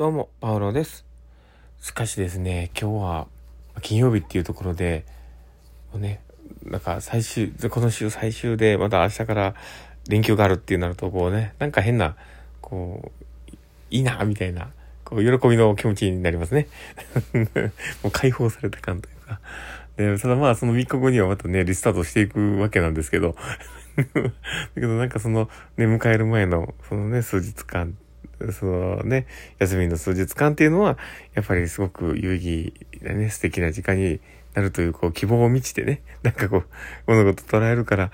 どうも、パウロです。しかしですね、今日は金曜日っていうところで、もうね、なんか最終、この週最終で、また明日から連休があるっていうなると、こうね、なんか変な、こう、いいな、みたいな、こう、喜びの気持ちになりますね。もう解放された感というか。で、ただまあ、その3日後にはまたね、リスタートしていくわけなんですけど、だけどなんかその、ね、迎える前の、そのね、数日間そのね、休みの数日間っていうのは、やっぱりすごく有意義なね、素敵な時間になるという、こう、希望を満ちてね、なんかこう、物事捉えるから、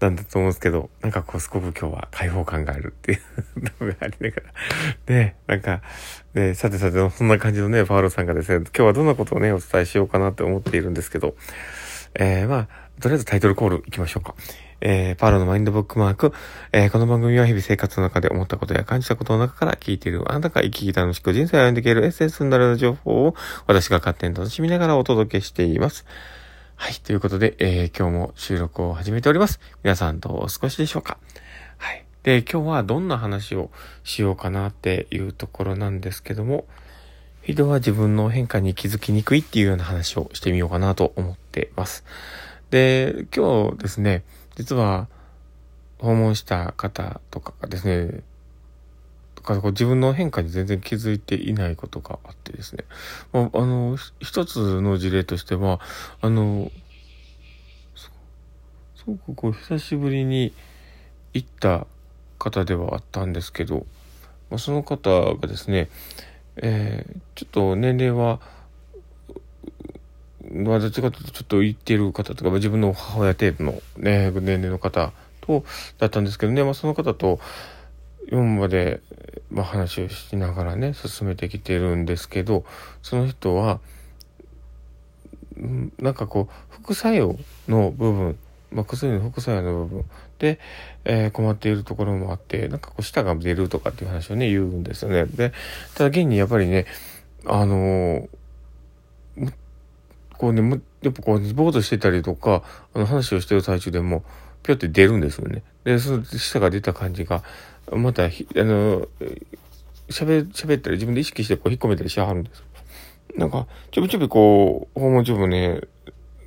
なんだと思うんですけど、なんかこう、すごく今日は開放感があるっていう のがありながら。で、なんか、ね、さてさて、そんな感じのね、パウロさんがですね、今日はどんなことをね、お伝えしようかなって思っているんですけど、えー、まあ、とりあえずタイトルコール行きましょうか。えー、パーロのマインドブックマーク。えー、この番組は日々生活の中で思ったことや感じたことの中から聞いているあなたが生き生き楽しく人生を歩んでいけるエッセンスになる情報を私が勝手に楽しみながらお届けしています。はい。ということで、えー、今日も収録を始めております。皆さんどうお過ごしでしょうかはい。で、今日はどんな話をしようかなっていうところなんですけども、人は自分の変化に気づきにくいっていうような話をしてみようかなと思ってます。で、今日ですね、実は訪問した方とかがですね、とか自分の変化に全然気づいていないことがあってですね、まあ、あの、一つの事例としては、あの、すごくこう久しぶりに行った方ではあったんですけど、まあ、その方がですね、えー、ちょっと年齢はまあ、どっちかというとちょっと言ってる方とか、自分の母親程度のね、年齢の方と、だったんですけどね、まあその方と、今まで、まあ話をしながらね、進めてきてるんですけど、その人は、なんかこう、副作用の部分、まあ、薬の副作用の部分で、えー、困っているところもあって、なんかこう、舌が出るとかっていう話をね、言うんですよね。で、ただ現にやっぱりね、あのー、こうね、やっぱこう、ぼーっとしてたりとか、あの話をしてる最中でも、ぴょって出るんですよね。で、その舌が出た感じが、また、あの、喋、喋ったり自分で意識してこう引っ込めたりしはるんです。なんか、ちょびちょびこう、訪問中もね、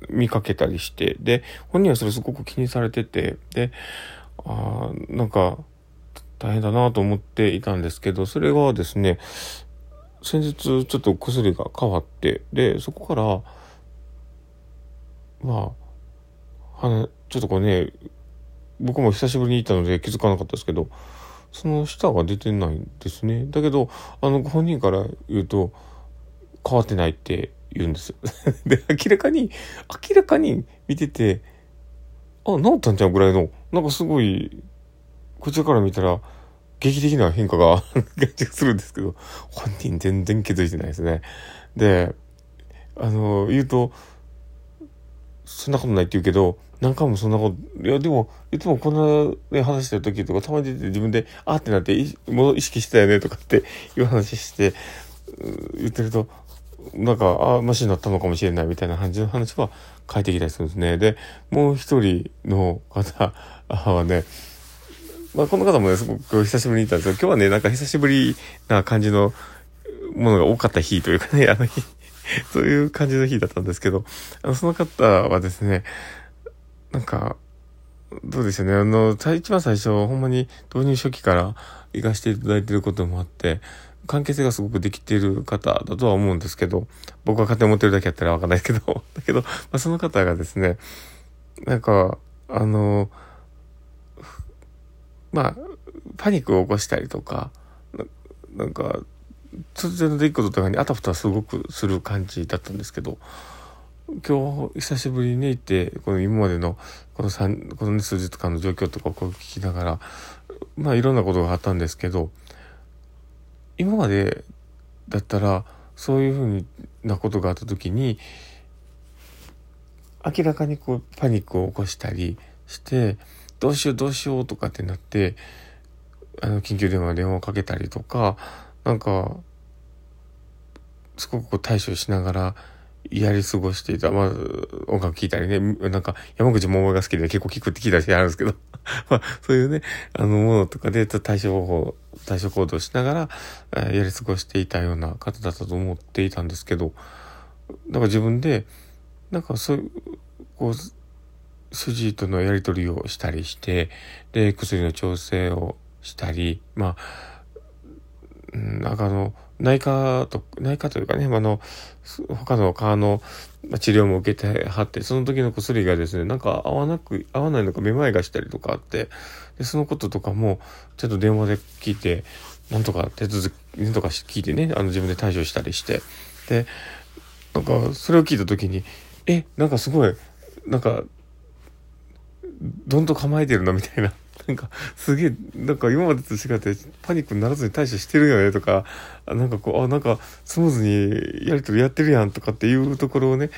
見かけたりして、で、本人はそれすごく気にされてて、で、あなんか、大変だなと思っていたんですけど、それがですね、先日ちょっと薬が変わって、で、そこから、まあ、はちょっとこうね、僕も久しぶりに行ったので気づかなかったですけど、その舌が出てないんですね。だけど、あの、本人から言うと、変わってないって言うんですよ。で、明らかに、明らかに見てて、あ、治ったんちゃうぐらいの、なんかすごい、こちらから見たら、劇的な変化が感じがするんですけど、本人全然気づいてないですね。で、あの、言うと、そんなことないって言うけど、何回もそんなこと、いやでも、いつもこんな、ね、話してる時とか、たまに出て自分で、あってなって、もう意識してたよねとかっていう話して、言ってると、なんか、ああ、マシになったのかもしれないみたいな感じの話は書いてきたりするんですね。で、もう一人の方はね、まあこの方もね、すごく久しぶりにいたんですけど、今日はね、なんか久しぶりな感じのものが多かった日というかね、あの日、そういう感じの日だったんですけど、あの、その方はですね、なんか、どうでしょうね。あの、一番最初、ほんまに導入初期から行かせていただいてることもあって、関係性がすごくできている方だとは思うんですけど、僕が勝手に思ってるだけやったらわかんないけど、だけど、まあ、その方がですね、なんか、あの、まあ、パニックを起こしたりとか、なんか、突然の出来事とかにあたふたすごくする感じだったんですけど、今日久しぶりにね行って、この今までのこの3、この、数日間の状況とかをこう聞きながら、まあいろんなことがあったんですけど、今までだったらそういうふうなことがあった時に、明らかにこうパニックを起こしたりして、どうしようどうしようとかってなって、あの緊急電話電話をかけたりとか、なんか、すごくこう対処しながらやり過ごしていた。まあ、音楽聴いたりね、なんか山口百恵が好きで結構聴くって聞いたりあるんですけど、まあ、そういうね、あの、ものとかで対処方法、対処行動しながら、えー、やり過ごしていたような方だったと思っていたんですけど、なんか自分で、なんかそういう、こう、主治医とのやり取りをしたりして、で、薬の調整をしたり、まあ、なんかあの、内科と、内科というかね、あの、他の科の治療も受けてはって、その時の薬がですね、なんか合わなく、合わないのかめまいがしたりとかあって、で、そのこととかも、ちょっと電話で聞いて、なんとか手続き、なんとか聞いてね、あの自分で対処したりして、で、なんか、それを聞いた時に、え、なんかすごい、なんか、どんと構えてるな、みたいな。なんか、すげえ、なんか今までと違って、パニックにならずに対処してるよねとか、なんかこう、あ、なんか、スムーズにやりとりやってるやんとかっていうところをね、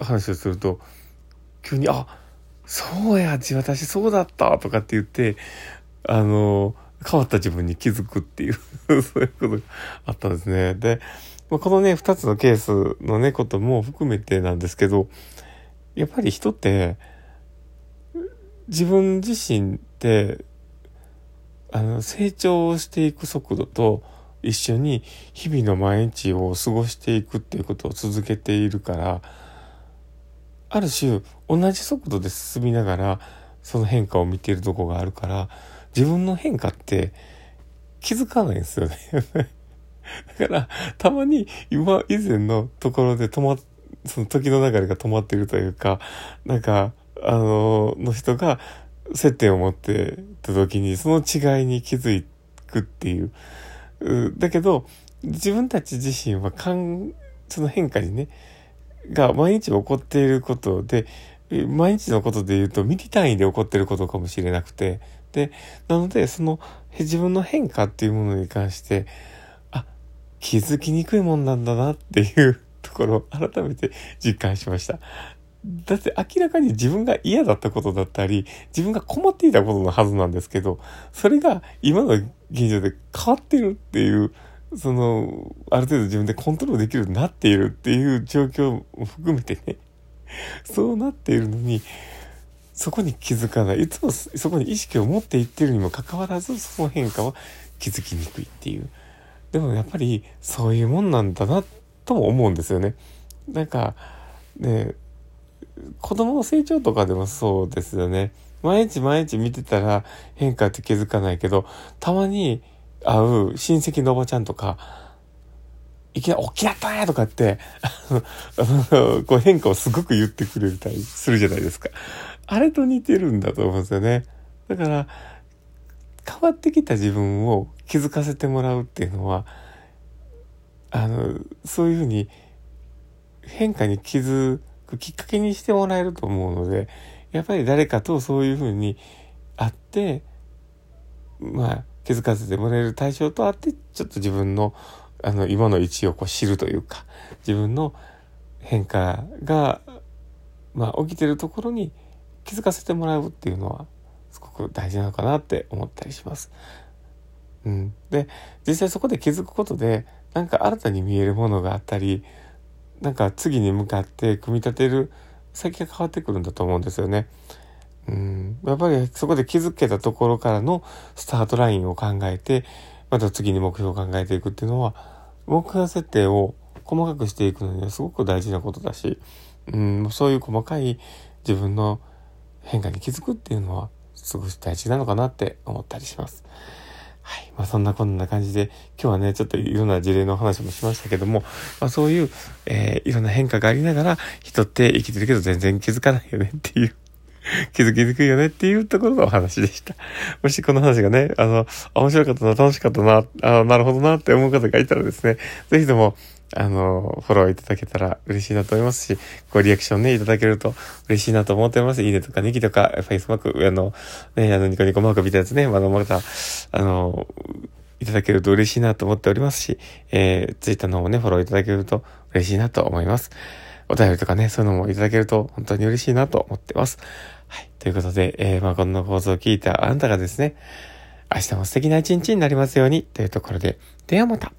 話をすると、急に、あ、そうや、私そうだったとかって言って、あの、変わった自分に気づくっていう そういうことがあったんですね。で、このね、二つのケースのね、ことも含めてなんですけど、やっぱり人って、自分自身ってあの成長していく速度と一緒に日々の毎日を過ごしていくっていうことを続けているからある種同じ速度で進みながらその変化を見ているとこがあるから自分の変化って気づかないんですよね。だからたまに今以前のところで止まその時の流れが止まっているというかなんかあの、の人が接点を持ってた時に、その違いに気づくっていう。だけど、自分たち自身はかん、その変化にね、が毎日起こっていることで、毎日のことで言うとミリ単位で起こっていることかもしれなくて、で、なので、その自分の変化っていうものに関して、あ、気づきにくいもんなんだなっていうところを改めて実感しました。だって明らかに自分が嫌だったことだったり、自分が困っていたことのはずなんですけど、それが今の現状で変わってるっていう、その、ある程度自分でコントロールできるようになっているっていう状況も含めてね、そうなっているのに、そこに気づかない。いつもそこに意識を持っていってるにもかかわらず、その変化は気づきにくいっていう。でもやっぱりそういうもんなんだなとも思うんですよね。なんか、ね、子供の成長とかでもそうですよね。毎日毎日見てたら変化って気づかないけど、たまに会う親戚のおばちゃんとか、いきなり、起きなったとかって、こう変化をすごく言ってくれたりするじゃないですか。あれと似てるんだと思うんですよね。だから、変わってきた自分を気づかせてもらうっていうのは、あの、そういうふうに変化に気づきっかけにしてもらえると思うので、やっぱり誰かとそういうふうに会って、まあ、気づかせてもらえる対象と会って、ちょっと自分の、あの、今の位置をこう知るというか、自分の変化が、まあ、起きてるところに気づかせてもらうっていうのは、すごく大事なのかなって思ったりします。うん。で、実際そこで気づくことで、なんか新たに見えるものがあったり、なんか次に向かって組み立てる先が変わってくるんだと思うんですよね。うん、やっぱりそこで気づけたところからのスタートラインを考えて、また次に目標を考えていくっていうのは、目標設定を細かくしていくのにはすごく大事なことだし、うん、そういう細かい自分の変化に気づくっていうのはすごく大事なのかなって思ったりします。はい。まあそんなこんな感じで、今日はね、ちょっといろんな事例の話もしましたけども、まあそういう、えー、いろんな変化がありながら、人って生きてるけど全然気づかないよねっていう 気づきにくいよねっていうところのお話でした。もしこの話がね、あの、面白かったな、楽しかったな、あなるほどなって思う方がいたらですね、ぜひとも、あの、フォローいただけたら嬉しいなと思いますし、ごリアクションね、いただけると嬉しいなと思っております。いいねとかネギとか、フェイスマーク、あの、ね、あの、ニコニコマークみたいなやつね、まだまた、あの、いただけると嬉しいなと思っておりますし、えー、ツイッターの方もね、フォローいただけると嬉しいなと思います。お便りとかね、そういうのもいただけると本当に嬉しいなと思ってます。はい。ということで、えー、まあ、この放送を聞いたあなたがですね、明日も素敵な一日になりますようにというところで、ではまた。